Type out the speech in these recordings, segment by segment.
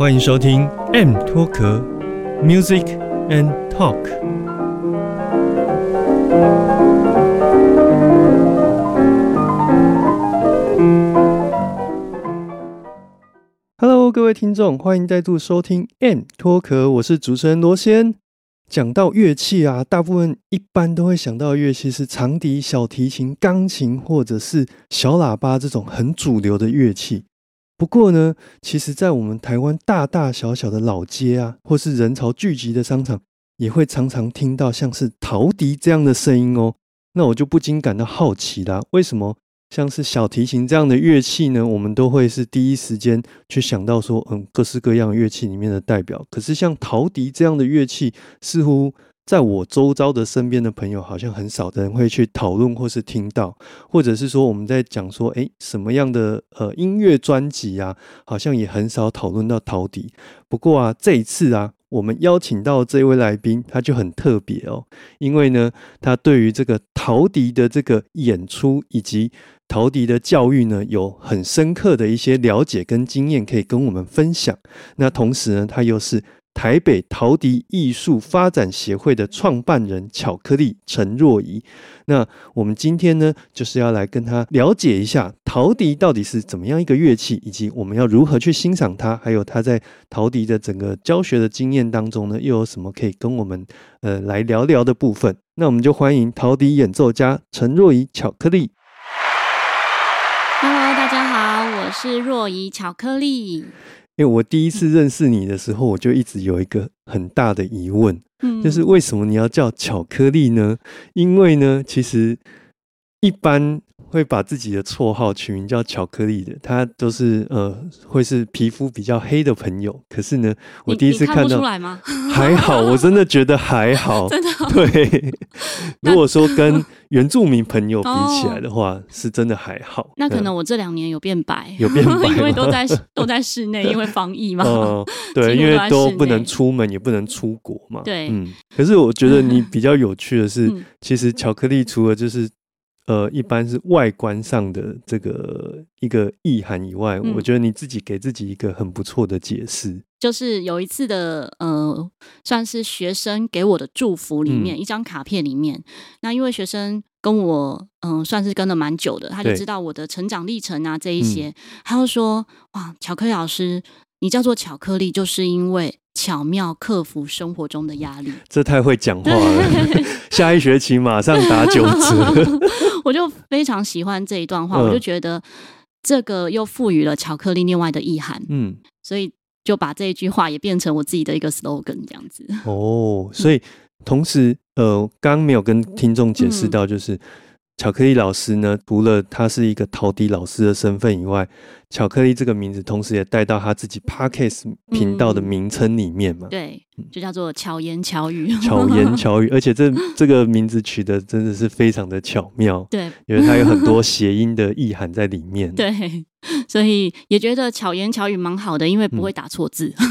欢迎收听 M 脱壳 Music and Talk。Hello，各位听众，欢迎再度收听 M 脱壳，我是主持人罗先。讲到乐器啊，大部分一般都会想到乐器是长笛、小提琴、钢琴，或者是小喇叭这种很主流的乐器。不过呢，其实，在我们台湾大大小小的老街啊，或是人潮聚集的商场，也会常常听到像是陶笛这样的声音哦。那我就不禁感到好奇啦，为什么像是小提琴这样的乐器呢？我们都会是第一时间去想到说，嗯，各式各样乐器里面的代表。可是像陶笛这样的乐器，似乎。在我周遭的身边的朋友，好像很少的人会去讨论或是听到，或者是说我们在讲说，诶，什么样的呃音乐专辑啊，好像也很少讨论到陶笛。不过啊，这一次啊，我们邀请到这位来宾，他就很特别哦，因为呢，他对于这个陶笛的这个演出以及陶笛的教育呢，有很深刻的一些了解跟经验可以跟我们分享。那同时呢，他又是。台北陶笛艺术发展协会的创办人巧克力陈若仪，那我们今天呢，就是要来跟他了解一下陶笛到底是怎么样一个乐器，以及我们要如何去欣赏它，还有他在陶笛的整个教学的经验当中呢，又有什么可以跟我们呃来聊聊的部分？那我们就欢迎陶笛演奏家陈若仪巧克力。Hello，大家好，我是若仪巧克力。因为我第一次认识你的时候，我就一直有一个很大的疑问，就是为什么你要叫巧克力呢？因为呢，其实一般。会把自己的绰号取名叫巧克力的，他都是呃，会是皮肤比较黑的朋友。可是呢，我第一次看到，出来吗？还好，我真的觉得还好。真的对。如果说跟 原住民朋友比起来的话，是真的还好。那可能我这两年有变白，有变白，因为都在都在室内，因为防疫嘛。哦，对，因为都不能出门，也不能出国嘛。对，嗯。可是我觉得你比较有趣的是，其实巧克力除了就是。呃，一般是外观上的这个一个意涵以外，我觉得你自己给自己一个很不错的解释，就是有一次的呃，算是学生给我的祝福里面一张卡片里面，那因为学生跟我嗯算是跟了蛮久的，他就知道我的成长历程啊这一些，他就说哇，巧克力老师，你叫做巧克力，就是因为。巧妙克服生活中的压力，这太会讲话了。下一学期马上打九折。我就非常喜欢这一段话，我就觉得这个又赋予了巧克力另外的意涵。嗯，所以就把这一句话也变成我自己的一个 slogan 这样子。哦，所以同时，呃，刚刚没有跟听众解释到，就是。巧克力老师呢，除了他是一个陶笛老师的身份以外，巧克力这个名字同时也带到他自己 podcast 频道的名称里面嘛？对，就叫做巧言巧语。巧言巧语，而且这这个名字取得真的是非常的巧妙。对，因为它有很多谐音的意涵在里面。对，所以也觉得巧言巧语蛮好的，因为不会打错字。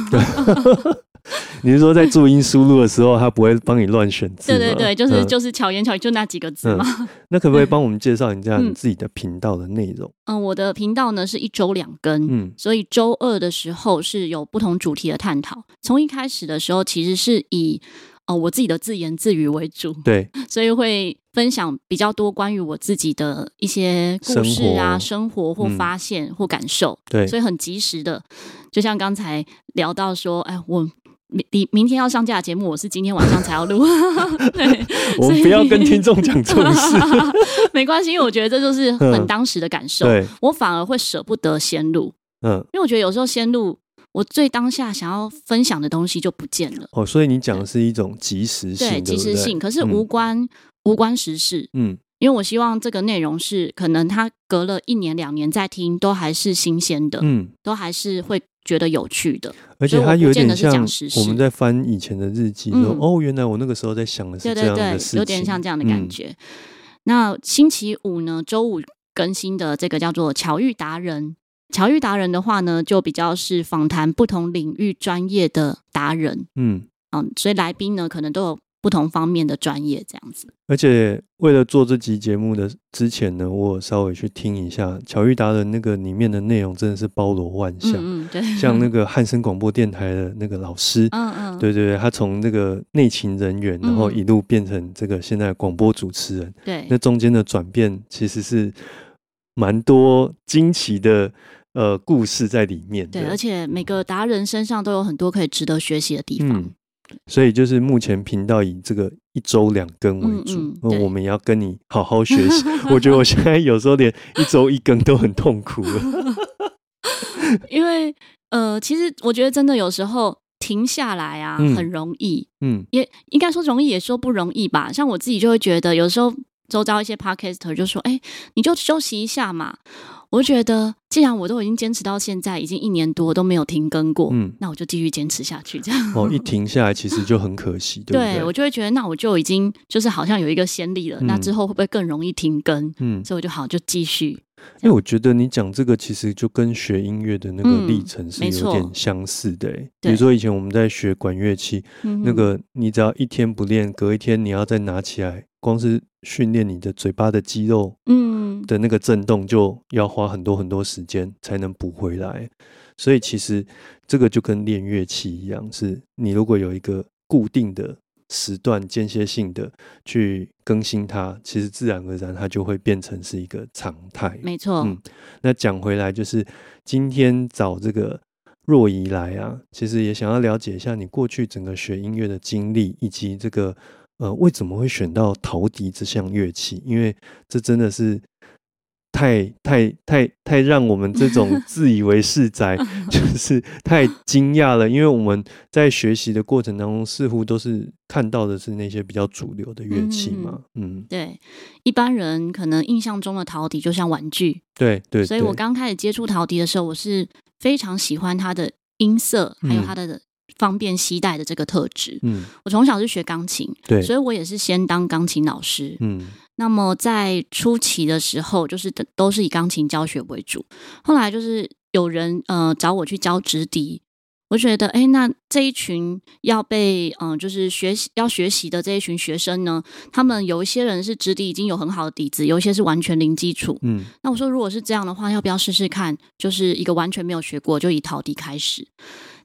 你是说在注音输入的时候，他不会帮你乱选字？对对对，就是就是巧言巧语，就那几个字嘛。那可不可以帮我们介绍一下你自己的频道的内容？嗯，我的频道呢是一周两更，嗯，所以周二的时候是有不同主题的探讨。从一开始的时候，其实是以哦我自己的自言自语为主，对，所以会分享比较多关于我自己的一些故事啊、生活或发现或感受，对，所以很及时的，就像刚才聊到说，哎，我。明明明天要上架的节目，我是今天晚上才要录。对，我不要跟听众讲这种事。没关系，因为我觉得这就是很当时的感受。我反而会舍不得先录。嗯，因为我觉得有时候先录，我最当下想要分享的东西就不见了。哦，所以你讲的是一种及时性，对，及时性，可是无关无关时事。嗯。因为我希望这个内容是可能他隔了一年两年再听都还是新鲜的，嗯，都还是会觉得有趣的。而且它有点是讲我们在翻以前的日记，说、嗯哦，原来我那个时候在想的是对对这样的事，情，对有点像这样的感嗯。觉。那星期五呢，周五更新的这个叫做巧遇达人。巧遇达人的话呢，就比较是访谈不同领域专业的达人，嗯，嗯，所以来宾呢可能都有不同方面的专业这样子。而且为了做这集节目的之前呢，我有稍微去听一下巧遇达人那个里面的内容，真的是包罗万象。嗯嗯，对，像那个汉声广播电台的那个老师，嗯嗯，对对对，他从那个内勤人员，然后嗯一路变成这个现在的广播主持人，对。那中间的转变其实是蛮多惊奇的呃故事在里面。对，而且每个达人身上都有很多可以值得学习的地方。嗯所以就是目前频道以这个一周两更为主，嗯嗯对那我们也要跟你好好学习。我觉得我现在有时候连一周一更都很痛苦了。因为呃，其实我觉得真的有时候停下来啊，嗯很容易，嗯也应该说容易，也说不容易吧。像我自己就会觉得，有时候周遭一些 podcaster 就说：“哎、你就休息一下嘛。”我就觉得，既然我都已经坚持到现在，已经一年多都没有停更过，嗯，那我就继续坚持下去。这样，哦，一停下来其实就很可惜，对不对？我就会觉得，那我就已经就是好像有一个先例了，嗯那之后会不会更容易停更？嗯，所以我就好就继续。因为我觉得你讲这个其实就跟学音乐的那个嗯历程是有点相似的、欸。比如说以前我们在学管乐器，嗯那个你只要一天不练，隔一天你要再拿起来，光是训练你的嘴巴的肌肉嗯，的那个震动，就要花很多很多时间才能补回来。所以其实这个就跟练乐器一样，是你如果有一个固定的时段，间歇性的去更新它，其实自然而然它就会变成是一个常态。没错，嗯那讲回来，就是今天找这个若仪来啊，其实也想要了解一下你过去整个学音乐的经历，以及这个呃为什么会选到陶笛这项乐器，因为这真的是。太太太太让我们这种 自以为是宅，就是太惊讶了。因为我们在学习的过程当中，似乎都是看到的是那些比较主流的乐器嘛。嗯，对，一般人可能印象中的陶笛就像玩具，对对。所以我刚开始接触陶笛的时候，我是非常喜欢它的音色，还有嗯它的方便携带的这个特质。嗯我从小是学钢琴，对所以我也是先当钢琴老师。嗯那么在初期的时候，就是都都是以钢琴教学为主。后来就是有人呃找我去教直笛，我觉得哎，那这一群要被嗯、呃就是学习要学习的这一群学生呢，他们有一些人是直笛已经有很好的底子，有一些是完全零基础。嗯那我说，如果是这样的话，要不要试试看？就是一个完全没有学过，就以陶笛开始。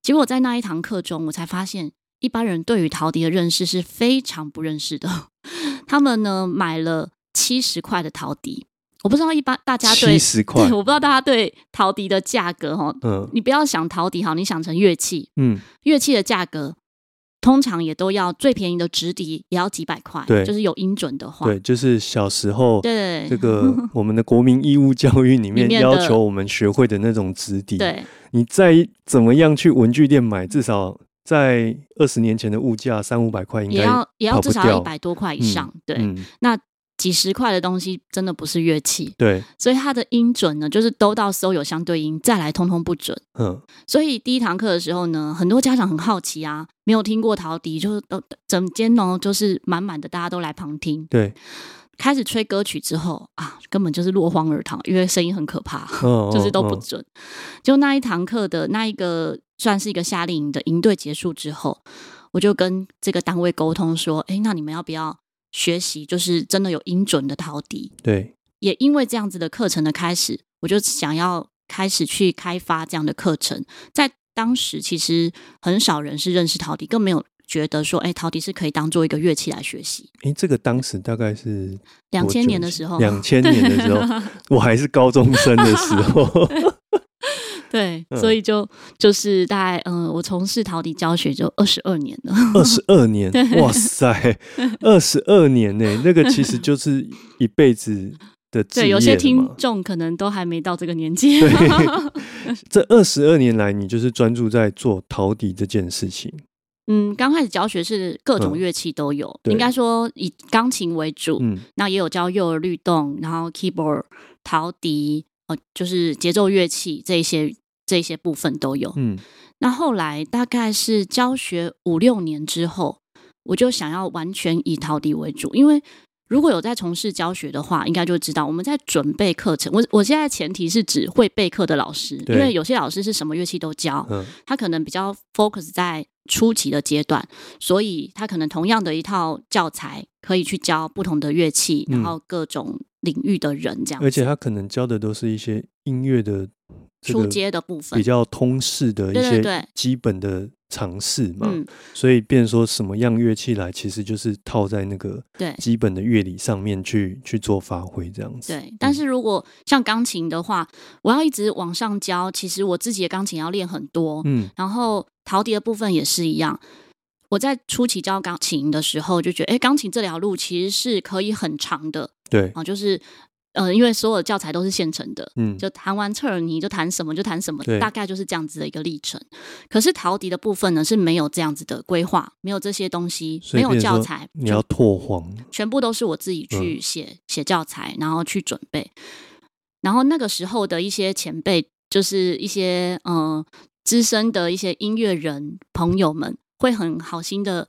结果在那一堂课中，我才发现，一般人对于陶笛的认识是非常不认识的。他们呢买了七十块的陶笛，我不知道一般大家对七十 块？对，，我不知道大家对陶笛的价格哈，嗯。你不要想陶笛好，你想成乐器，嗯，乐器的价格通常也都要最便宜的直笛也要几百块，对。就是有音准的话，对，就是小时候对。这个 我们的国民义务教育里面要求我们学会的那种直笛，对。你再怎么样去文具店买，至少在二十年前的物价三五百块应该也要也要至少一百多块以上，对，嗯，那几十块的东西真的不是乐器，对，所以它的音准呢，就是都到搜有相对音，再来通通不准。嗯所以第一堂课的时候呢，很多家长很好奇啊，没有听过陶笛，就是都整间哦，就是满满的，大家都来旁听。对，开始吹歌曲之后啊，根本就是落荒而逃，因为声音很可怕，嗯，就是都不嗯准。就那一堂课的那一个算是一个夏令营的营队结束之后，我就跟这个单位沟通说，哎，那你们要不要学习，就是真的有音准的陶笛？对，也因为这样子的课程的开始，我就想要开始去开发这样的课程。在当时，其实很少人是认识陶笛，更没有觉得说，哎，陶笛是可以当做一个乐器来学习。诶，这个当时大概是两千年的时候，两千年的时候，我还是高中生的时候，对，嗯所以就就是大概，嗯、我从事陶笛教学就二十二年了。二十二年，哇塞，二十二年呢，那个其实就是一辈子的职对，有些听众可能都还没到这个年纪。这二十二年来，你就是专注在做陶笛这件事情。嗯，刚开始教学是各种嗯乐器都有，对应该说以钢琴为主，嗯那也有教幼儿律动，然后 keyboard、陶笛，呃，就是节奏乐器这一些这些部分都有。嗯那后来大概是教学五六年之后，我就想要完全以陶笛为主，因为如果有在从事教学的话，应该就知道我们在准备课程。我我现在前提是指会备课的老师，因为有些老师是什么乐器都教，嗯他可能比较 focus 在初级的阶段，所以他可能同样的一套教材可以去教不同的乐器，嗯然后各种领域的人这样。而且他可能教的都是一些音乐的这个初阶的部分比较通识的一些基本的尝试嘛，嗯，所以变成说什么样乐器来，其实就是套在那个对基本的乐理上面去去做发挥，这样子。对。但是如果像钢琴的话，我要一直往上教，其实我自己的钢琴要练很多，嗯然后陶笛的部分也是一样。我在初期教钢琴的时候，就觉得，哎，钢琴这条路其实是可以很长的对，啊，就是，呃，因为所有的教材都是现成的，嗯就弹完侧耳你就弹什么就弹什么对，大概就是这样子的一个历程。可是陶笛的部分呢是没有这样子的规划，没有这些东西，没有教材，你要拓荒，全部都是我自己去嗯写、写教材，然后去准备。然后那个时候的一些前辈，就是一些呃资深的一些音乐人朋友们，会很好心的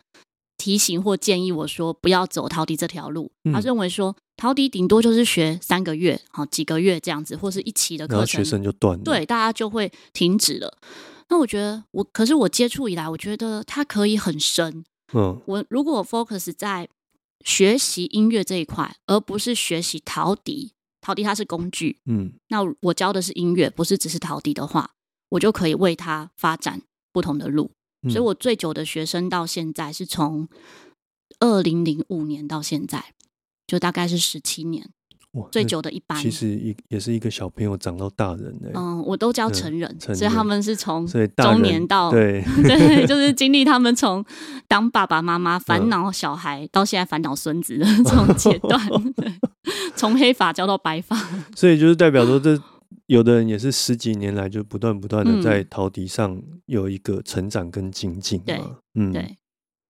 提醒或建议我说，不要走陶笛这条路。嗯他认为说，陶笛顶多就是学三个月，好几个月这样子，或是一期的课程学，生就断了。对，大家就会停止了。那我觉得我，可是我接触以来，我觉得它可以很深，嗯我如果 focus 在学习音乐这一块，而不是学习陶笛，陶笛它是工具，嗯那我教的是音乐，不是只是陶笛的话，我就可以为它发展不同的路。嗯，所以我最久的学生到现在是从二零零五年到现在，就大概是十七年，最久的一班。其实一也是一个小朋友长到大人嘞，嗯，我都教嗯成人，所以他人们是从中年到对 对，就是 经历他们从当爸爸妈妈嗯烦恼小孩，到现在烦恼孙子的 这种阶段，对从黑发教到白发，所以就是代表说，这有的人也是十几年来就不断不断的嗯在陶笛上有一个成长跟精进对嘛。嗯，对，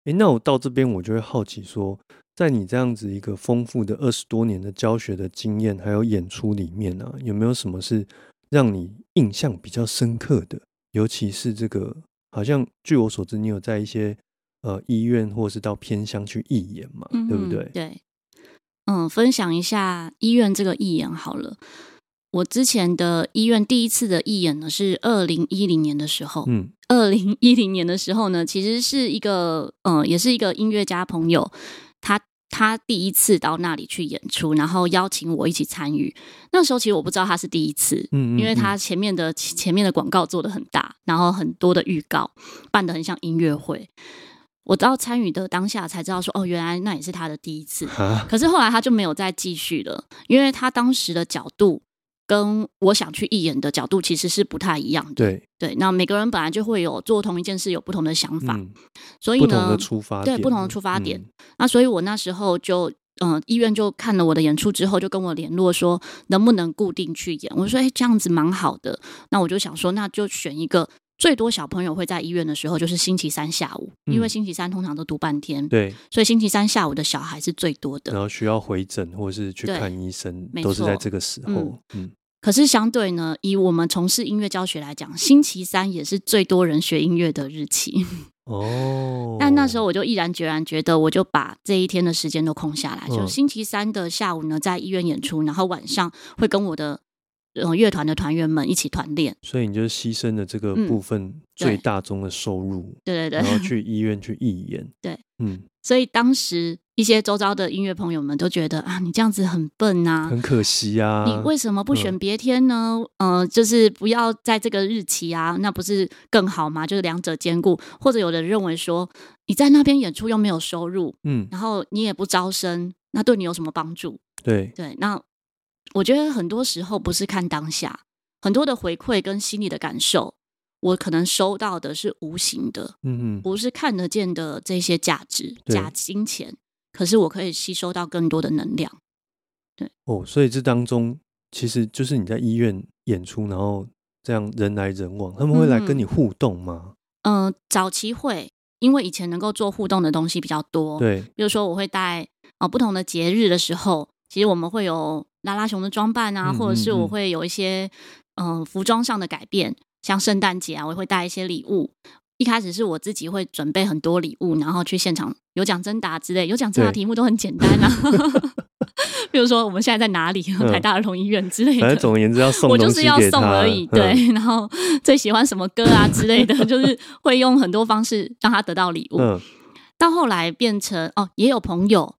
诶，那我到这边我就会好奇说，在你这样子一个丰富的二十多年的教学的经验还有演出里面啊，有没有什么是让你印象比较深刻的？尤其是这个，好像据我所知，你有在一些呃医院或是到偏乡去义演嘛，对不嗯对？对，嗯，分享一下医院这个义演好了。我之前的医院第一次的义演呢，是二零一零年的时候。嗯二零一零年的时候呢，其实是一个呃，也是一个音乐家朋友，他他第一次到那里去演出，然后邀请我一起参与。那时候其实我不知道他是第一次，嗯，嗯因为他前面的前面的广告做的很大，然后很多的预告办的很像音乐会。我到参与的当下才知道说，哦，原来那也是他的第一次。可是后来他就没有再继续了，因为他当时的角度跟我想去义演的角度其实是不太一样的。对，对，那每个人本来就会有做同一件事有不同的想法，嗯，所以呢不同的，出发点，对不同的出发点嗯那所以我那时候就。嗯、医院就看了我的演出之后，就跟我联络说能不能固定去演。我说，哎、这样子蛮好的。那我就想说，那就选一个最多小朋友会在医院的时候，就是星期三下午，因为嗯星期三通常都读半天，对，所以星期三下午的小孩是最多的然。后需要回诊或是去看医生，都是在这个时候。嗯，可是相对呢，以我们从事音乐教学来讲，星期三也是最多人学音乐的日期。哦，但那时候我就毅然决然觉得，我就把这一天的时间都空下来，就嗯星期三的下午呢，在医院演出，然后晚上会跟我的呃乐团的团员们一起团练。所以你就牺牲了这个嗯部分最大宗的收入，对对对然后，去医院去义演。对，嗯，所以当时一些周遭的音乐朋友们都觉得啊，你这样子很笨啊，很可惜啊。你为什么不选嗯别天呢？呃，就是不要在这个日期啊，那不是更好吗？就是两者兼顾。或者有人认为说，你在那边演出又没有收入，嗯，然后你也不招生，那对你有什么帮助？对，对，那我觉得很多时候不是看当下，很多的回馈跟心里的感受，我可能收到的是无形的，嗯嗯，不是看得见的这些价值、对假金钱。可是我可以吸收到更多的能量。对哦，所以这当中其实就是你在医院演出，然后这样人来人往，他们会来跟嗯你互动吗？嗯、早期会，因为以前能够做互动的东西比较多，对，比如说我会带啊、不同的节日的时候，其实我们会有拉拉熊的装扮啊，嗯或者是我会有一些嗯、呃服装上的改变，像圣诞节啊，我会带一些礼物。一开始是我自己会准备很多礼物，然后去现场有奖征答之类，有奖征答题目都很简单啊，比如说我们现在在哪里，嗯 台大儿童医院之类的。反正总而言之要送我就是要送而已，嗯对。然后最喜欢什么歌啊之类的，就是会用很多方式让他得到礼物。嗯，到后来变成哦，也有朋友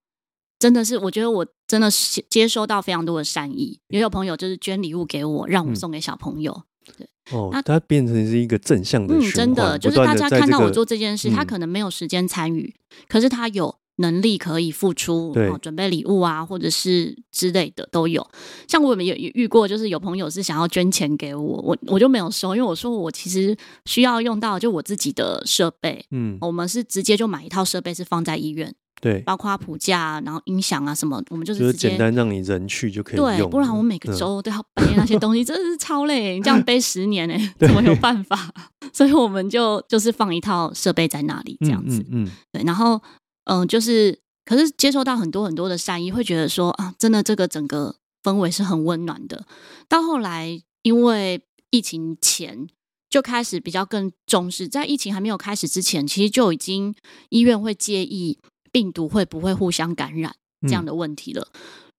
真的是，我觉得我真的是接收到非常多的善意，也有朋友就是捐礼物给我，让我嗯送给小朋友。对哦那，它变成是一个正向的嗯，循真的环就是大家看到我做这件事，他嗯可能没有时间参与，可是他有。能力可以付出，对哦，准备礼物啊，或者是之类的都有。像我们有有遇过，就是有朋友是想要捐钱给我，我我就没有收，因为我说我其实需要用到就我自己的设备，嗯，我们是直接就买一套设备是放在医院，对，包括谱架啊，然后音响啊什么，我们就是就是直接简单让你人去就可以。对，不然我每个嗯周都要背那些东西，真的是超累。你 这样背十年哎、怎么有办法？所以我们就就是放一套设备在那里这样子。嗯嗯对，然后嗯、就是可是接收到很多很多的善意，会觉得说啊，真的这个整个氛围是很温暖的。到后来，因为疫情前就开始比较更重视，在疫情还没有开始之前，其实就已经医院会介意病毒会不会互相感染嗯，这样的问题了。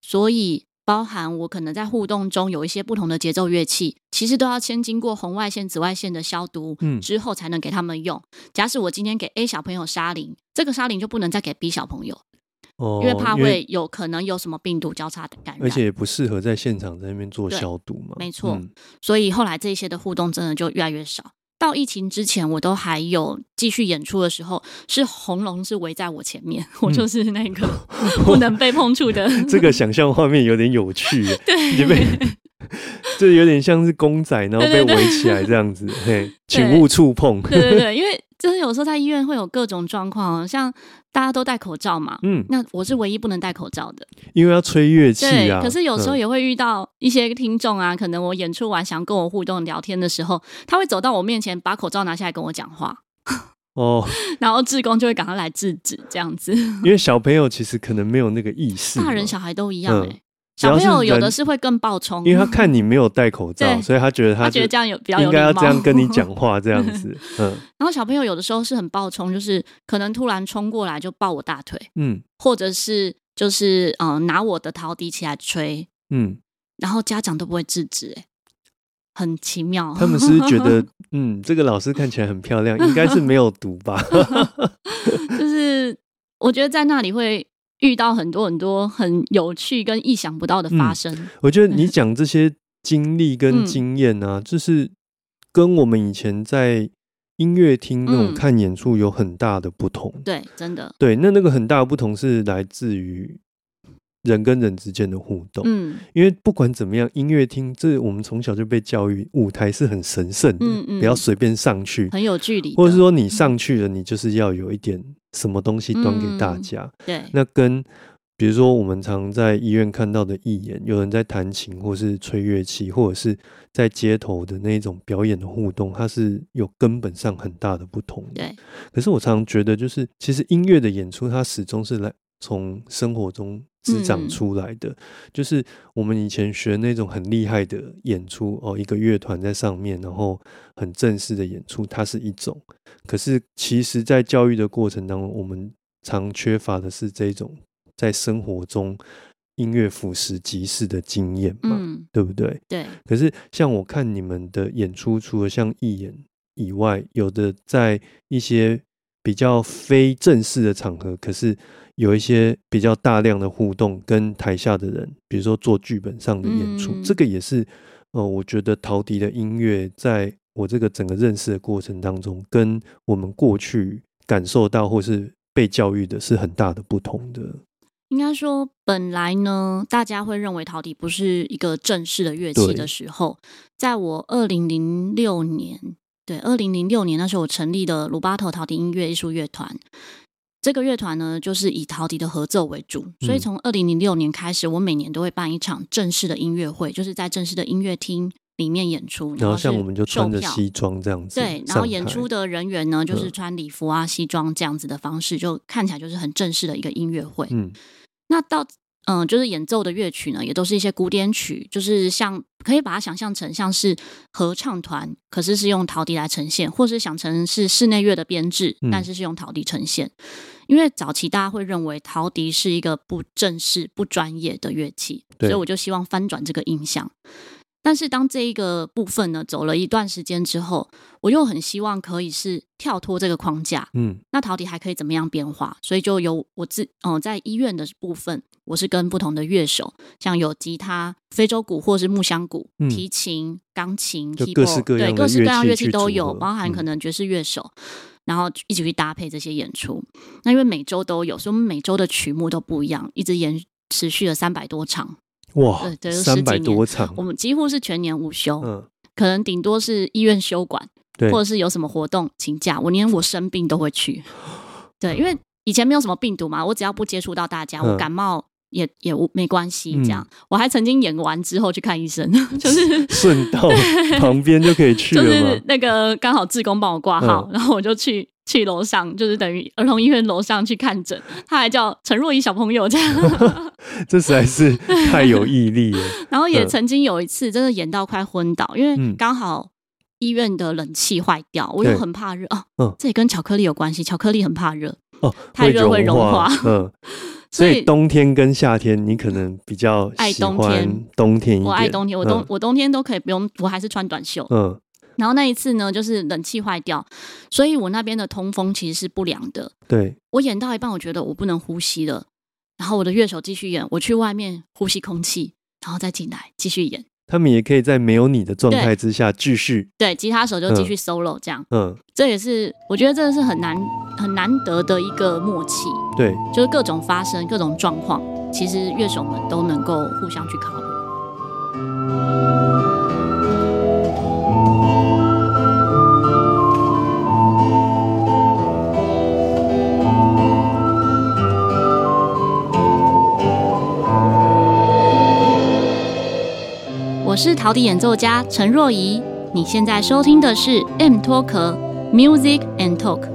所以，包含我可能在互动中有一些不同的节奏乐器，其实都要先经过红外线、紫外线的消毒，嗯之后才能给他们用。假使我今天给 A 小朋友沙林，这个沙林就不能再给 B 小朋友，哦，因为怕会有可能有什么病毒交叉的感染。而且也不适合在现场在那边做消毒嘛。没错嗯所以后来这些的互动真的就越来越少。到疫情之前，我都还有继续演出的时候，是红龙是围在我前面，我就是那个 不能被碰触的。这个想象画面有点有趣耶，对，你被 这有点像是公仔，然后被围起来这样子，嘿，请勿触碰。对对对，因为就是有时候在医院会有各种状况，像大家都戴口罩嘛，嗯，那我是唯一不能戴口罩的。因为要吹乐器对，啊。可是有时候嗯也会遇到一些听众啊，可能我演出完想跟我互动聊天的时候，他会走到我面前，把口罩拿下来跟我讲话，哦，然后志工就会赶快来制止，这样子。因为小朋友其实可能没有那个意识，大人小孩都一样哎、小朋友有的是会更暴冲，因为他看你没有戴口罩，所以他觉得他觉得这样有比较有应该要这样跟你讲话，这样子，嗯 然后小朋友有的时候是很暴冲，就是可能突然冲过来就抱我大腿，嗯或者是就是嗯、呃拿我的陶笛起来吹，嗯，然后家长都不会制止、欸，很奇妙。他们是觉得，嗯，这个老师看起来很漂亮，应该是没有毒吧？就是我觉得在那里会遇到很多很多很有趣跟意想不到的发生。我觉得你讲这些经历跟嗯经验啊，就是跟我们以前在音乐厅那种嗯看演出有很大的不同。对，真的，对，那那个很大的不同是来自于人跟人之间的互动。嗯因为不管怎么样，音乐厅这我们从小就被教育，舞台是很神圣的，嗯嗯不要随便上去，很有距离，或者是说你上去了，你就是要有一点什么东西端给大嗯家。对，那跟比如说我们常在医院看到的义演，有人在弹琴，或是吹乐器，或者是在街头的那种表演的互动，它是有根本上很大的不同的。对，可是我常常觉得，就是其实音乐的演出，它始终是来从生活中滋长嗯出来的。就是我们以前学那种很厉害的演出哦，一个乐团在上面，然后很正式的演出，它是一种。可是其实，在教育的过程当中，我们常缺乏的是这种在生活中音乐俯拾即是的经验嘛，嗯，对不对？对，可是像我看你们的演出，除了像义演以外，有的在一些比较非正式的场合，可是有一些比较大量的互动跟台下的人，比如说做剧本上的演出，嗯这个也是呃，我觉得陶笛的音乐在我这个整个认识的过程当中，跟我们过去感受到或是被教育的是很大的不同的。应该说，本来呢，大家会认为陶笛不是一个正式的乐器的时候，在我二零零六年，对，二零零六年那时候，我成立的鲁巴头陶笛音乐艺术乐团。这个乐团呢，就是以陶笛的合奏为主，所以嗯。从二零零六年开始，我每年都会办一场正式的音乐会，就是在正式的音乐厅里面演出，然后像我们就穿着西装这样子对，然后演出的人员呢，就是嗯。穿礼服啊、西装这样子的方式，就看起来就是很正式的一个音乐会。嗯。那到嗯、就是演奏的乐曲呢，也都是一些古典曲，就是像可以把它想象成像是合唱团，可是是用陶笛来呈现，或是想成是室内乐的编制嗯，但是是用陶笛呈现。因为早期大家会认为陶笛是一个不正式、不专业的乐器，所以我就希望翻转这个印象。但是当这一个部分呢走了一段时间之后，我又很希望可以是跳脱这个框架，嗯那陶笛还可以怎么样变化？所以就有我自哦、在医院的部分，我是跟不同的乐手，像有吉他、非洲鼓或是木箱鼓、嗯提琴、钢琴、就 keyboard，各式各样的对各式各样乐乐器都有，包含嗯可能爵士乐手。然后一起去搭配这些演出，那因为每周都有，所以我们每周的曲目都不一样，一直延持续了三百多场。哇对，三百多场我，们几乎是全年无休，嗯，可能顶多是医院休馆，对或者是有什么活动请假，我连我生病都会去。对，因为以前没有什么病毒嘛，我只要不接触到大家，嗯我感冒也也无没关系。嗯这样，我还曾经演完之后去看医生，就是顺道 旁边就可以去就是？那个刚好志工帮我挂号，嗯然后我就去去楼上，就是等于儿童医院楼上去看诊。他还叫陈若仪小朋友这样，这实在是太有毅力了。然后也嗯曾经有一次真的演到快昏倒，因为嗯刚好医院的冷气坏掉，我又很怕热啊。嗯这也跟巧克力有关系，巧克力很怕热，哦，太热会融化化，嗯。所以冬天跟夏天，你可能比较爱冬喜欢天冬天。我爱冬天，我冬、嗯我冬天都可以不用，我还是穿短袖。嗯然后那一次呢，就是冷气坏掉，所以我那边的通风其实是不良的。对，我演到一半，我觉得我不能呼吸了，然后我的乐手继续演，我去外面呼吸空气，然后再进来继续演。他们也可以在没有你的状态之下继续。对，吉他手就继续 solo 这样，嗯，这也是我觉得这是很难很难得的一个默契，对，就是各种发生各种状况，其实乐手们都能够互相去考我是陶笛演奏家陈若仪，你现在收听的是 M 脱壳 Music and Talk。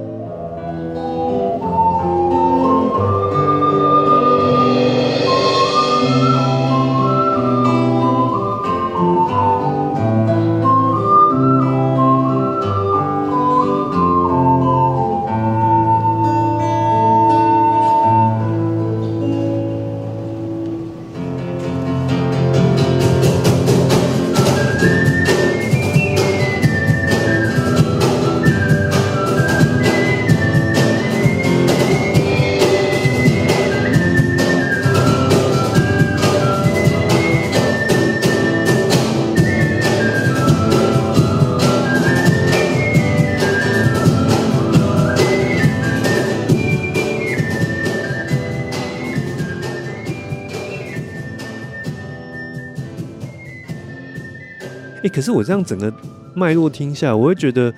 可是我这样整个脉络听下，我会觉得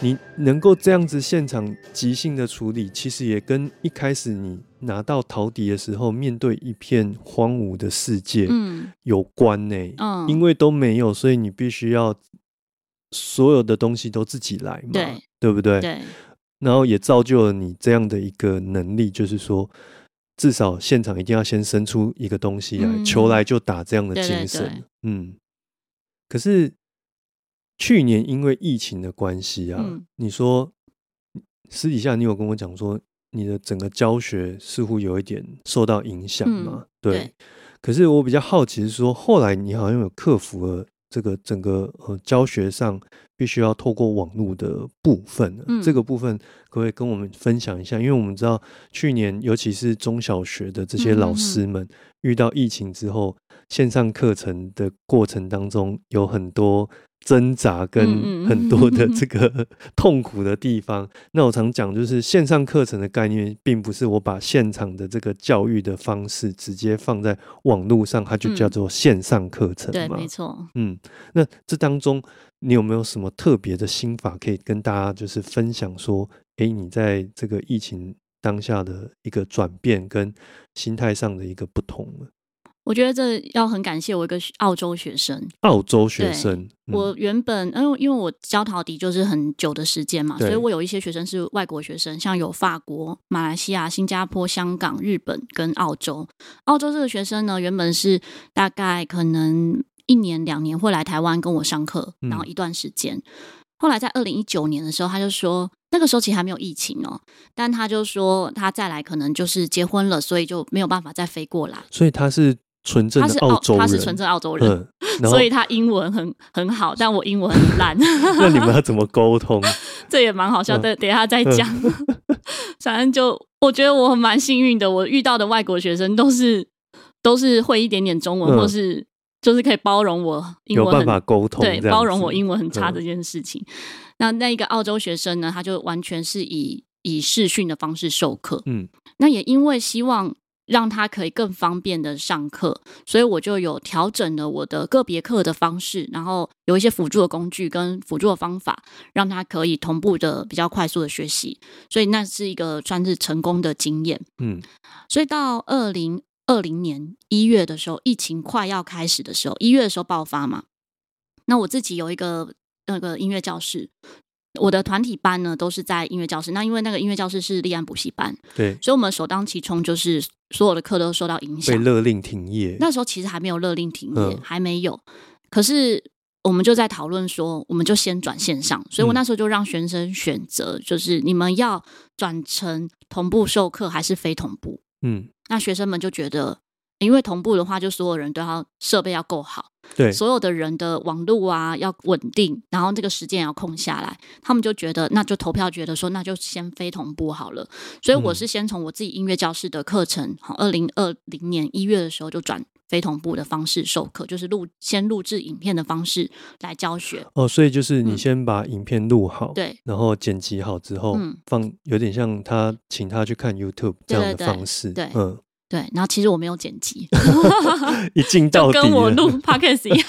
你能够这样子现场即兴的处理，其实也跟一开始你拿到陶笛的时候，面对一片荒芜的世界嗯。有关呢、嗯，因为都没有，所以你必须要所有的东西都自己来嘛，对。对不对？对。然后也造就了你这样的一个能力，就是说，至少现场一定要先生出一个东西来，嗯。球来就打这样的对对精神。对。嗯，可是去年因为疫情的关系啊，嗯你说私底下你有跟我讲说，你的整个教学似乎有一点受到影响嘛？对。对可是我比较好奇是说，后来你好像有克服了这个整个呃教学上必须要透过网络的部分，嗯这个部分可不可以跟我们分享一下？因为我们知道去年尤其是中小学的这些老师们遇到疫情之后，线上课程的过程当中有很多挣扎跟 很多的这个 痛苦的地方。那我常讲，就是线上课程的概念，并不是我把现场的这个教育的方式直接放在网络上，它就叫嗯做线上课程对，没错。嗯，那这当中你有没有什么特别的心法可以跟大家就是分享说，诶，你在这个疫情当下的一个转变跟心态上的一个不同呢？我觉得这要很感谢我一个澳洲学生，澳洲学生，我原本因为因为我教陶笛就是很久的时间嘛，所以我有一些学生是外国学生，像有法国、马来西亚、新加坡、香港、日本跟澳洲。澳洲这个学生呢，原本是大概可能一年两年会来台湾跟我上课，然后一段时间。后来在二零一九年的时候，他就说那个时候其实还没有疫情哦，但他就说他再来可能就是结婚了，所以就没有办法再飞过来。所以他是纯正的澳洲人，他是纯正澳洲人，所以他英文很很好，但我英文很烂。那你们要怎么沟通？这也蛮好笑的，等下再讲。反正就我觉得我蛮幸运的，我遇到的外国学生都是都是会一点点中文，或是。就是可以包容我英文有办法沟通，对，包容我英文很差这件事情。那那一个澳洲学生呢，他就完全是以以视讯的方式授课。嗯，那也因为希望让他可以更方便的上课，所以我就有调整了我的个别课的方式，然后有一些辅助的工具跟辅助的方法，让他可以同步的比较快速的学习。所以那是一个算是成功的经验。嗯，所以到二零。二零年一月的时候，疫情快要开始的时候，一月的时候爆发嘛。那我自己有一个那个音乐教室，我的团体班呢都是在音乐教室。那因为那个音乐教室是立案补习班，对，所以我们首当其冲就是所有的课都受到影响，被勒令停业。那时候其实还没有勒令停业，还没有。可是我们就在讨论说，我们就先转线上。所以我那时候就让学生选择，就是你们要转成同步授课还是非同步。嗯。那学生们就觉得，因为同步的话，就所有人都要设备要够好，对，所有的人的网络啊要稳定，然后这个时间要空下来，他们就觉得那就投票，觉得说那就先非同步好了。所以我是先从我自己音乐教室的课程，好，二零二零年一月的时候就转非同步的方式授课，就是录先录制影片的方式来教学。哦，所以就是你先把影片录好，对，然后剪辑好之后放，有点像他请他去看 YouTube 这样的方式，对，嗯。对，然后其实我没有剪辑，一镜到底，跟我录 podcast 一样，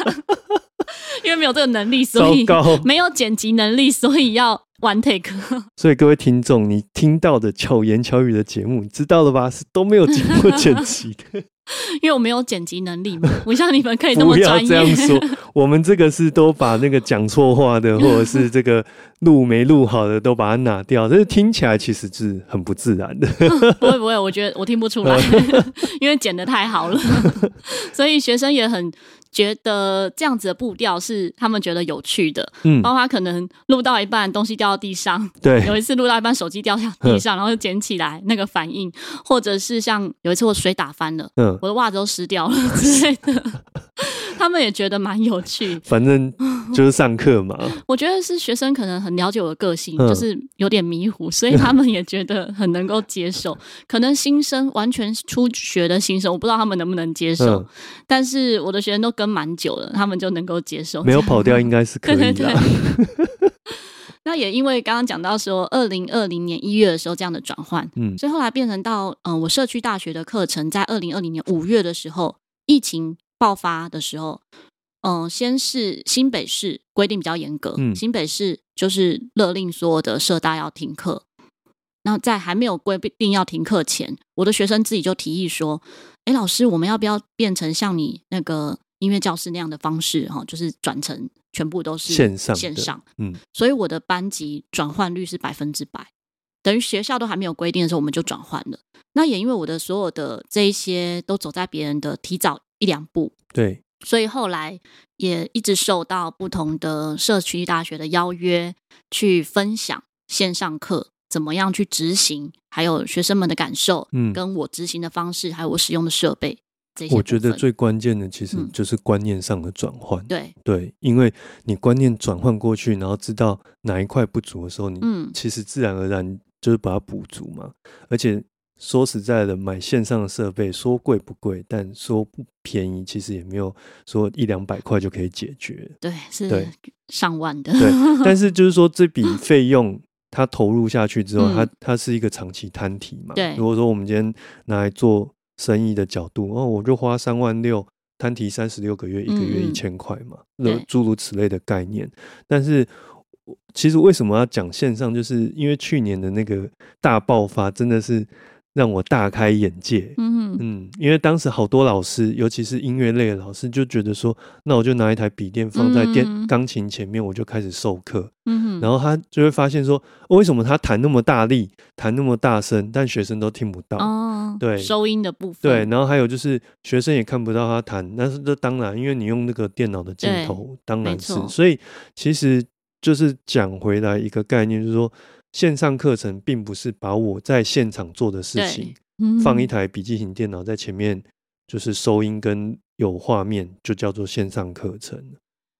因为没有这个能力，所以没有剪辑能力，所以要 one take。所以各位听众，你听到的巧言巧语的节目，你知道了吧？是都没有经过剪辑的。因为我没有剪辑能力嘛，不像你们可以那么专业。这样说，我们这个是都把那个讲错话的，或者是这个录没录好的，都把它拿掉。但是听起来其实是很不自然的。不会不会，我觉得我听不出来，因为剪的太好了，所以学生也很。觉得这样子的步调是他们觉得有趣的，嗯，包括可能录到一半东西掉到地上，对，有一次录到一半手机掉下地上，然后就捡起来那个反应，或者是像有一次我水打翻了，嗯，我的袜子都湿掉了之类的。他们也觉得蛮有趣，反正就是上课嘛。我觉得是学生可能很了解我的个性，就是有点迷糊，所以他们也觉得很能够接受。可能新生完全初学的新生，我不知道他们能不能接受。但是我的学生都跟蛮久了，他们就能够接受。没有跑掉应该是可以的。那也因为刚刚讲到说，二零二零年一月的时候这样的转换，嗯，所以后来变成到嗯，我社区大学的课程在二零二零年五月的时候，疫情。爆发的时候，嗯，先是新北市规定比较严格，新北市就是勒令所有的社大要停课。那在还没有规定要停课前，我的学生自己就提议说：“哎，老师，我们要不要变成像你那个音乐教室那样的方式？哈，就是转成全部都是线上线上。”嗯，所以我的班级转换率是百分之百，等于学校都还没有规定的时候，我们就转换了。那也因为我的所有的这一些都走在别人的提早。一两步，对，所以后来也一直受到不同的社区大学的邀约，去分享线上课怎么样去执行，还有学生们的感受，嗯，跟我执行的方式，还有我使用的设备，这些。我觉得最关键的其实就是观念上的转换，对对，因为你观念转换过去，然后知道哪一块不足的时候，你嗯，其实自然而然就是把它补足嘛，而且。说实在的，买线上的设备说贵不贵，但说不便宜，其实也没有说一两百块就可以解决。对，是上万的。对，但是就是说这笔 费用它投入下去之后，它它是一个长期摊体嘛。对。如果说我们今天拿来做生意的角度，哦，我就花三万六摊提三十六个月，一个月一千块嘛，那诸如此类的概念。但是其实为什么要讲线上？就是因为去年的那个大爆发，真的是。让我大开眼界。嗯嗯嗯，因为当时好多老师，尤其是音乐类的老师，就觉得说，那我就拿一台笔电放在电嗯钢琴前面，我就开始授课。嗯，然后他就会发现说，哦为什么他弹那么大力，弹那么大声，但学生都听不到？哦，对收音的部分，对，然后还有就是学生也看不到他弹，但是这当然，因为你用那个电脑的镜头，当然是所以其实就是讲回来一个概念，就是说线上课程并不是把我在现场做的事情嗯放一台笔记型电脑在前面，就是收音跟有画面，就叫做线上课程。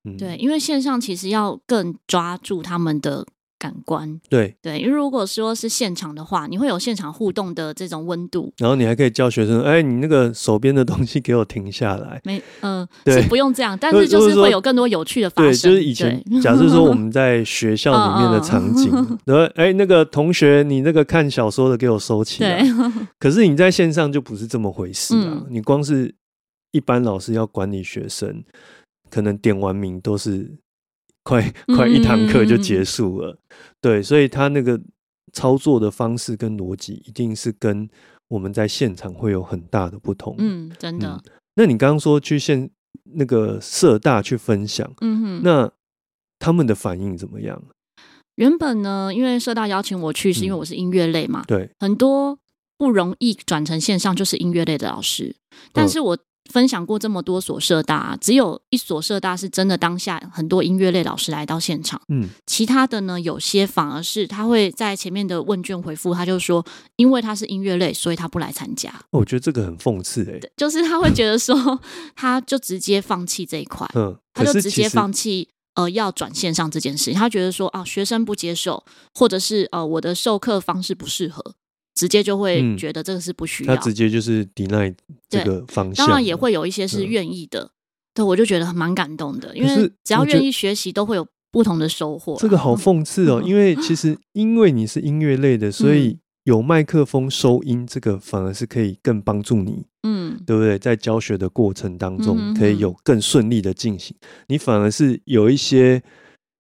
嗯，对，因为线上其实要更抓住他们的感官，对，对，因为如果说是现场的话，你会有现场互动的这种温度。然后你还可以教学生，哎，你那个手边的东西给我停下来。没，嗯、对是不用这样，但是就就是说会有更多有趣的发对，生。就是以前假设说我们 在学校里面的场景然后哎，那个同学，你那个看小说的给我收起来。可是你在线上就不是这么回事啊！嗯你光是一般老师要管理学生，可能点完名都是快快一堂课就结束了。对，所以他那个操作的方式跟逻辑，一定是跟我们在现场会有很大的不同。，嗯，真的，那你刚刚说去现那个社大去分享，嗯哼。那他们的反应怎么样？原本呢，因为社大邀请我去，是因为嗯我是音乐类嘛，对，很多不容易转成线上，就是音乐类的老师。但嗯是我分享过这么多所社大，只有一所社大是真的当下很多音乐类老师来到现场，嗯，其他的呢，有些反而是他会在前面的问卷回复，他就说，因为他是音乐类，所以他不来参加。我觉得这个很讽刺哎、就是他会觉得说，他就直接放弃这一块，嗯，他就直接放弃呃要转线上这件事情。他觉得说啊，学生不接受，或者是呃我的授课方式不适合，直接就会嗯觉得这个是不需要。他直接就是 deny 这对个方向。当然也会有一些是嗯愿意的，对我就觉得蛮感动的，因为只要愿意学习，都会有不同的收获啦。这个好讽刺哦，嗯因为其实因为你是音乐类的，所以有麦克风收音，这个反而是可以更帮助你，嗯，对不对？在教学的过程当中，可以有更顺利的进行。你反而是有一些，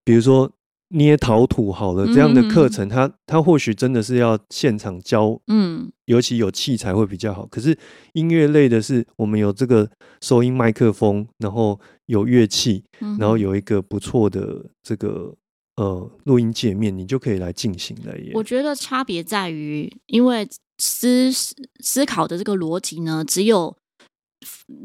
比如说捏陶土好了这样的课程，它它或许真的是要现场教，嗯尤其有器材会比较好。可是音乐类的是，我们有这个收音麦克风，然后有乐器，嗯，然后有一个不错的这个呃录音界面，你就可以来进行了耶。我觉得差别在于，因为思思考的这个逻辑呢，只有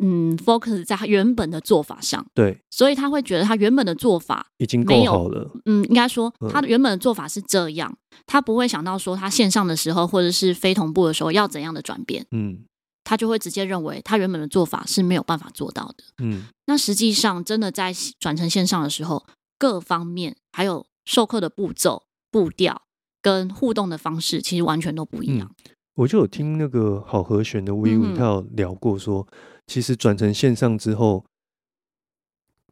嗯 focus 在他原本的做法上，对，所以他会觉得他原本的做法，已经没有够好了。嗯，应该说嗯他的原本的做法是这样，他不会想到说他线上的时候或者是非同步的时候要怎样的转变，嗯他就会直接认为他原本的做法是没有办法做到的。嗯，那实际上，真的在转成线上的时候，各方面还有授课的步骤、步调跟互动的方式，其实完全都不一样。我就有听那个好和弦的 v 嗯 i 哼他有聊过说，其实转成线上之后，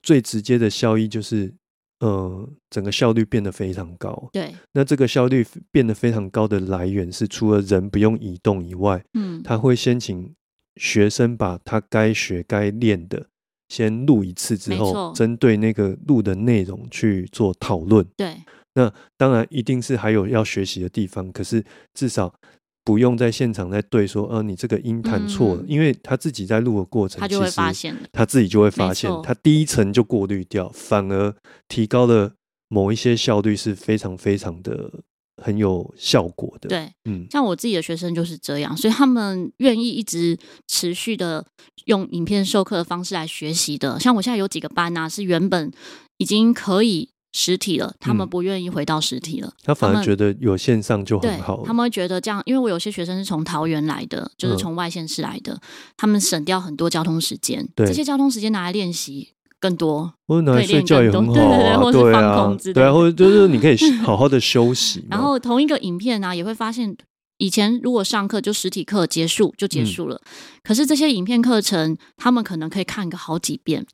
最直接的效益就是，呃，整个效率变得非常高。对，那这个效率变得非常高的来源是，除了人不用移动以外，嗯，他会先请学生把他该学该练的先录一次之后针对那个录的内容去做讨论。对，那当然，一定是还有要学习的地方，可是至少不用在现场再对说，呃，你这个音弹错了，嗯因为他自己在录的过程，他就会发现的。他自己就会发现他第一层就过滤掉，反而提高了某一些效率，是非常非常的很有效果的。，对，嗯像我自己的学生就是这样，所以他们愿意一直持续的用影片授课的方式来学习的。像我现在有几个班啊，是原本已经可以实体了，他们嗯不愿意回到实体了。他反而觉得有线上就很好。他们会觉得这样，因为我有些学生是从桃园来的，就是嗯从外县市来的，他们省掉很多交通时间，对这些交通时间拿来练习更多。或者拿来睡觉也很好啊，对对对或是放空之类，对啊，的或者就是你可以 好好的休息。然后同一个影片啊，也会发现，以前如果上课就实体课结束就嗯结束了，可是这些影片课程，他们可能可以看个好几遍，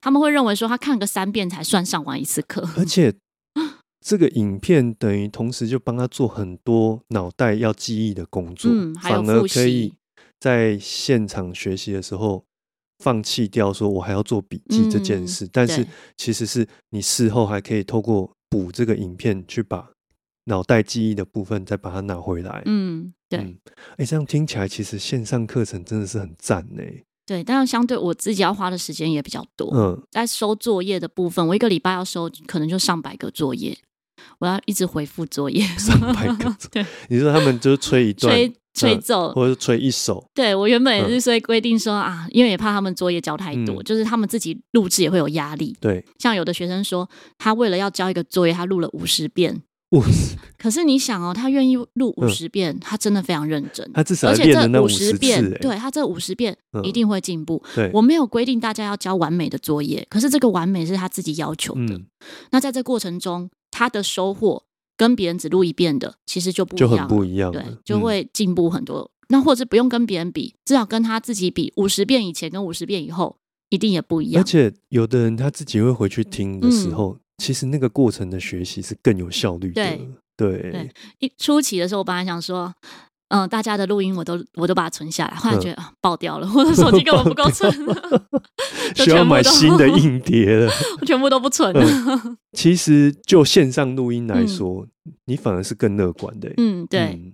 他们会认为说他看个三遍才算上完一次课。而且 这个影片等于同时就帮他做很多脑袋要记忆的工作，嗯还有反而复可以习在现场学习的时候放弃掉说我还要做笔记这件嗯事，但是其实是你事后还可以透过补这个影片去把脑袋记忆的部分再把它拿回来。嗯，对嗯，哎、这样听起来其实线上课程真的是很赞呢。对，但是相对我自己要花的时间也比较多。嗯，在收作业的部分，我一个礼拜要收可能就上百个作业，我要一直回复作业，上百个 对，你说他们就是吹一段，吹吹嗯奏。或者是吹一首，对我原本也嗯是所以规定说、啊，因为也怕他们作业交太多，嗯就是他们自己录制也会有压力。对，像有的学生说，他为了要交一个作业，他录了五十遍。五十 可是你想哦，他愿意录五嗯十遍，他真的非常认真。他至少而且这五十十遍对他这五十遍嗯一定会进步。对，我没有规定大家要交完美的作业，可是这个完美是他自己要求的。嗯，那在这过程中，他的收获跟别人只录一遍的其实就不一就样了，很不一样，对，就嗯会进步很多。那或者不用跟别人比，至少跟他自己比，五十遍以前跟五十遍以后一定也不一样。而且有的人他自己会回去听的时嗯候，其实那个过程的学习是更有效率的。对对对一初期的时候，我本来想说。嗯，大家的录音我都我都把它存下来，后来觉得、啊爆掉了，我的手机根本不够存，就需要买新的硬碟了。我 全部都不存了。嗯 其实就线上录音来说，你反而是更乐观的。嗯，对，嗯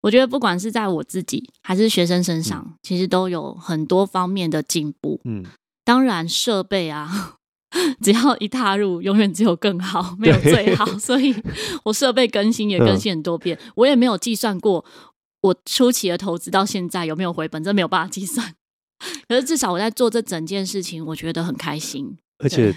我觉得不管是在我自己还是学生身上，其实都有很多方面的进步。嗯，当然，设备啊，只要一踏入，永远只有更好，没有最好。所以我设备更新也更新很多遍，我也没有计算过我初期的投资到现在有没有回本，这没有办法计算。可是至少我在做这整件事情，我觉得很开心。而且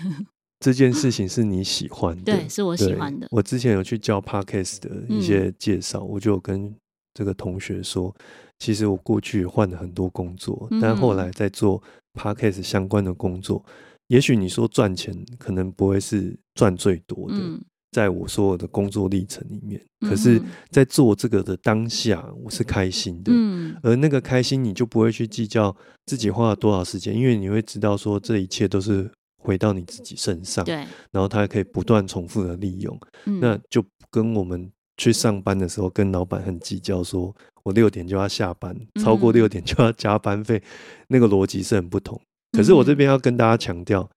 这件事情是你喜欢的，对，是我喜欢的。我之前有去教 podcast 的一些介绍，我就有跟这个同学说，其实我过去换了很多工作，嗯但后来在做 podcast 相关的工作，也许你说赚钱可能不会是赚最多的，嗯，在我所有的工作历程里面，可是嗯，在做这个的当下，我是开心的。嗯，而那个开心，你就不会去计较自己花了多少时间，因为你会知道说这一切都是回到你自己身上，对，然后它可以不断重复的利用，嗯。那就跟我们去上班的时候跟老板很计较，说我六点就要下班，超过嗯六点就要加班费，那个逻辑是很不同。可是我这边要跟大家强调，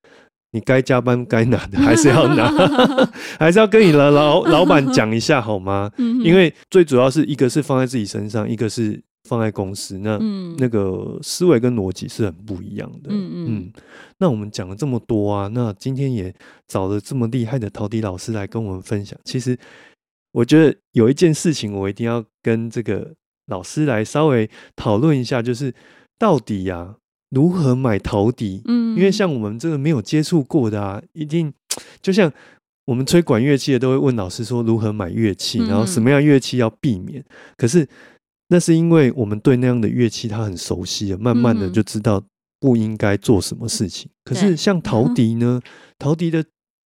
你该加班该拿的还是要拿，还是要跟你的老老板讲一下好吗？嗯因为最主要是一个是放在自己身上，一个是放在公司，那、嗯那个思维跟逻辑是很不一样的。嗯嗯那我们讲了这么多啊，那今天也找了这么厉害的陶迪老师来跟我们分享。其实我觉得有一件事情，我一定要跟这个老师来稍微讨论一下，就是到底呀、如何买陶笛？嗯，因为像我们这个没有接触过的啊，一定 就像我们吹管乐器的都会问老师说如何买乐器，然后什么样乐器要避免。可是那是因为我们对那样的乐器它很熟悉了，慢慢的嗯就知道不应该做什么事情。可是像陶笛呢，陶笛的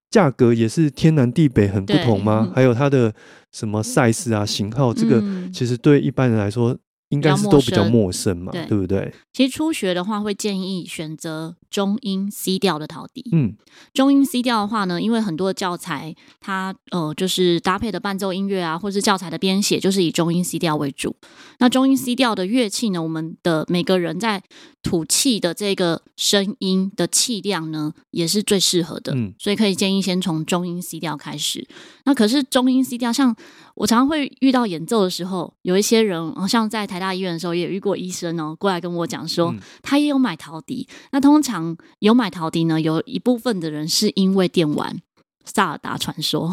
价格也是天南地北很不同吗嗯？还有它的什么 size 啊、型号，这个嗯其实对一般人来说应该是都比较陌生嘛，对对不对？其实初学的话，会建议选择中音 C 调的陶笛。嗯中音 C 调的话呢，因为很多的教材它呃就是搭配的伴奏音乐啊，或是教材的编写，就是以中音 C 调为主。那中音 C 调的乐器呢，我们的每个人在吐气的这个声音的气量呢，也是最适合的。嗯所以可以建议先从中音 C 调开始。那可是中音 C 调，像我常常会遇到演奏的时候，有一些人，好像在台大医院的时候也遇过医生哦，过来跟我讲说，嗯他也有买陶笛。那通常有买陶笛呢，有一部分的人是因为电玩《萨尔达传说》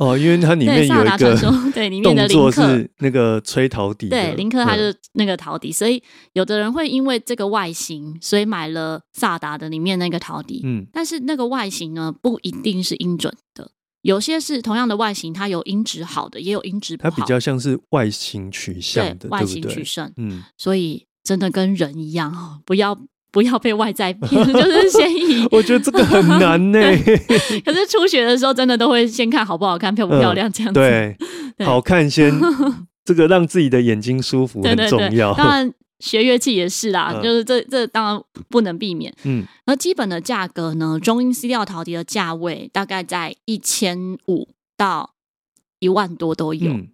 哦，因为它里面《萨有一尔达传说个》对里面的动作林克。是那个吹陶笛，对，林克他嗯就是那个陶笛，所以有的人会因为这个外形，所以买了萨达的里面那个陶笛。嗯但是那个外形呢，不一定是音准的，有些是同样的外形，它有音质好的，也有音质不好。它比较像是外形取向的，对外形？取胜，嗯，所以真的跟人一样哦，不要不要被外在骗，就是先以。我觉得这个很难呢。可是初学的时候，真的都会先看好不好看、漂不漂亮这样子。嗯对，对好看先，这个让自己的眼睛舒服很重要。当然学乐器也是啦，嗯就是这这当然不能避免。嗯而基本的价格呢，中音 C 调陶笛的价位大概在一千五到一万多都有。嗯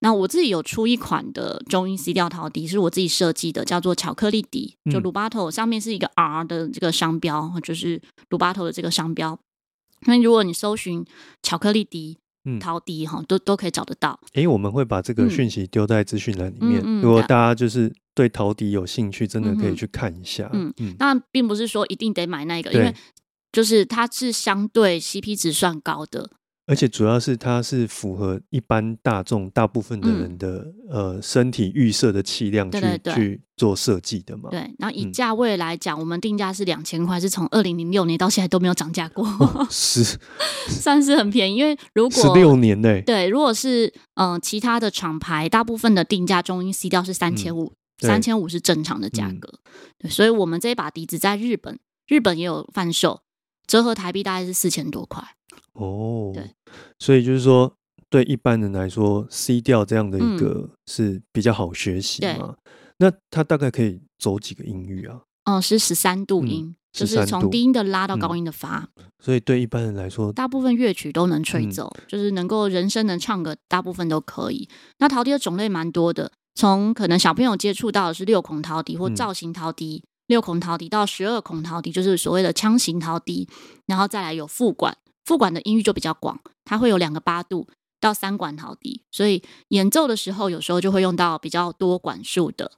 那我自己有出一款的中音 C 调陶笛，是我自己设计的，叫做巧克力笛，就嗯 Rubato 上面是一个 R 的这个商标，就是 Rubato 的这个商标。那如果你搜寻巧克力笛，嗯陶笛哈，都都可以找得到。诶，我们会把这个嗯讯息丢在资讯栏里面，如果大家就是对陶笛有兴趣，真的可以去看一下。嗯嗯当然，并不是说一定得买那个，因为就是它是相对 CP 值算高的。而且主要是它是符合一般大众大部分的人的、呃身体预设的气量去去做设计的嘛。对，然后以嗯价位来讲，我们定价是两千块，是从二零零六年到现在都没有涨价过，哦，十 算是很便宜。因为如果十果六年呢、对，如果是嗯、呃其他的厂牌，大部分的定价中音 C 调是三千五，三千五是正常的价嗯格。对，所以我们这一把笛子在日本，日本也有贩售，折合台币大概是四千多块。哦，对，所以就是说，对一般人来说，C 调这样的一嗯个是比较好学习对嘛。那它大概可以走几个音域啊？嗯，是十三度嗯音，就是13度从低音的拉到嗯高音的发，所以对一般人来说，大部分乐曲都能吹嗯奏，就是能够人声能唱个大部分都可以。那陶笛的种类蛮多的，从可能小朋友接触到的是六孔陶笛或嗯造型陶笛，六孔陶笛到十二孔陶笛，就是所谓的腔型陶笛，然后再来有副管，副管的音域就比较广，它会有两个八度。到三管陶笛，所以演奏的时候有时候就会用到比较多管数的，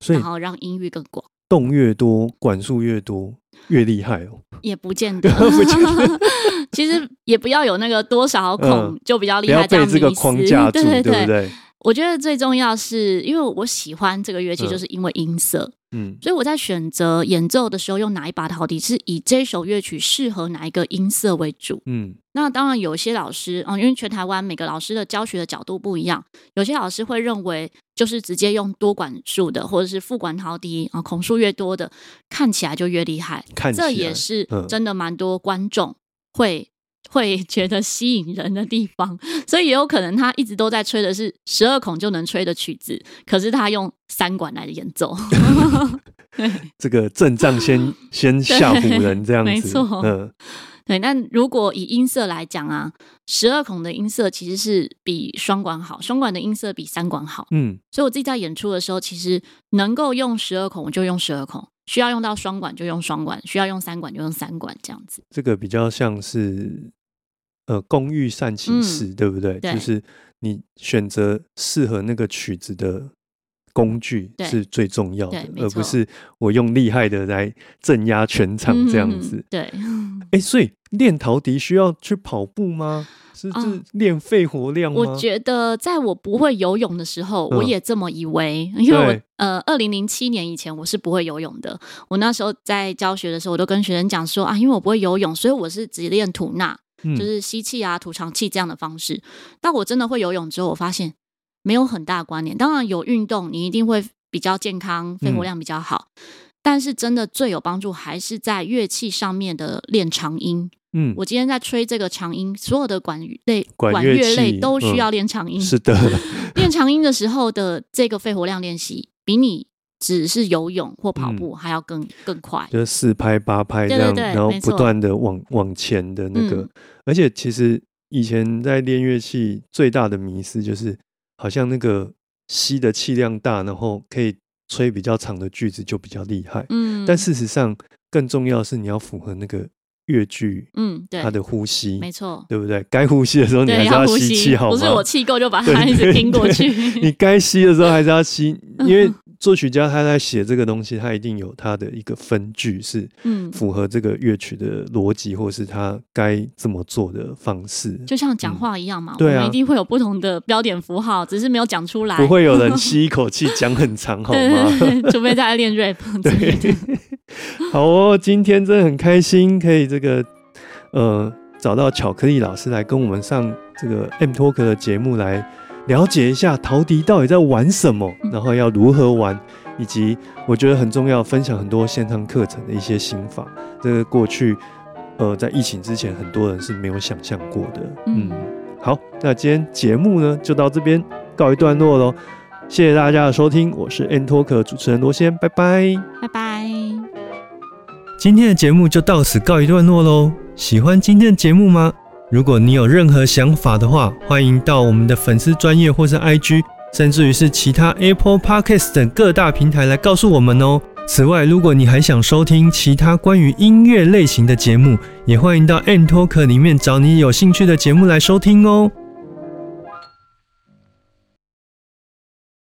所以然后让音域更广。动越多，管数越多，越厉害哦。也不见得，不见得 其实也不要有那个多少孔嗯就比较厉不要害，这样被这个框架住，对对不对？我觉得最重要是因为我喜欢这个乐器，嗯就是因为音色，嗯所以我在选择演奏的时候用哪一把陶笛，是以这首乐曲适合哪一个音色为主。嗯那当然，有些老师，嗯，因为全台湾每个老师的教学的角度不一样，有些老师会认为就是直接用多管数的，或者是副管陶笛啊，孔数越多的，看起来就越厉害。看起来这也是嗯真的蛮多观众会。会觉得吸引人的地方，所以也有可能他一直都在吹的是十二孔就能吹的曲子，可是他用三管来演奏。这个阵仗先 先吓唬人这样子，没错嗯对，那如果以音色来讲啊，十二孔的音色其实是比双管好，双管的音色比三管好。嗯所以我自己在演出的时候，其实能够用十二孔我就用十二孔，需要用到双管就用双管，需要用三管就用三管，这样子。这个比较像是呃工欲善其事，对不对？就是你选择适合那个曲子的工具是最重要的而不是我用厉害的来镇压全场这样子嗯。对，哎、所以练陶笛需要去跑步吗？是练肺活量吗？我觉得在我不会游泳的时候，嗯我也这么以为，因为我呃，二零零七年以前我是不会游泳的。我那时候在教学的时候，我都跟学生讲说啊，因为我不会游泳，所以我是只练吐纳，嗯就是吸气啊、吐长气这样的方式。但我真的会游泳之后，我发现没有很大关联。当然有运动，你一定会比较健康，肺活量比较好。但是真的最有帮助还是在乐器上面的练长音。嗯，我今天在吹这个长音，所有的管类、管乐乐类器都需要嗯练长音。是的，练长音的时候的这个肺活量练习，比你只是游泳或跑步还要更、更快。就是四拍八拍这样，对对对然后不断的往往前的那个。嗯而且其实以前在练乐器最大的迷思就是，好像那个吸的气量大，然后可以吹比较长的句子就比较厉害。嗯，但事实上，更重要的是你要符合那个乐句嗯，对它，的呼吸，没错，对不对？该呼吸的时候你还，是要吸气，好吗？不是我气够就把它一直对拼过去。你该吸的时候还是要吸，因为作曲家他在写这个东西，他一定有他的一个分句是嗯，符合这个乐曲的逻辑，或是他该这么做的方式。就像讲话一样嘛，对啊我们一定会有不同的标点符号，只是没有讲出来。不会有人 吸一口气讲很长，好对吗？对对，除非在练 rap 对。好哦，今天真的很开心，可以这个呃找到巧克力老师来跟我们上这个 M Talk 的节目来了解一下陶笛到底在玩什么，嗯然后要如何玩，以及我觉得很重要，分享很多线上课程的一些心法。这个过去呃在疫情之前，很多人是没有想象过的。嗯，嗯好，那今天节目呢就到这边告一段落喽。谢谢大家的收听，我是 N Talk 主持人罗先，拜拜。拜拜。今天的节目就到此告一段落喽。喜欢今天的节目吗？如果你有任何想法的话，欢迎到我们的粉丝专业或是 IG，甚至于是其他 Apple Podcast 等各大平台来告诉我们哦。此外，如果你还想收听其他关于音乐类型的节目，也欢迎到 N Talk 里面找你有兴趣的节目来收听哦。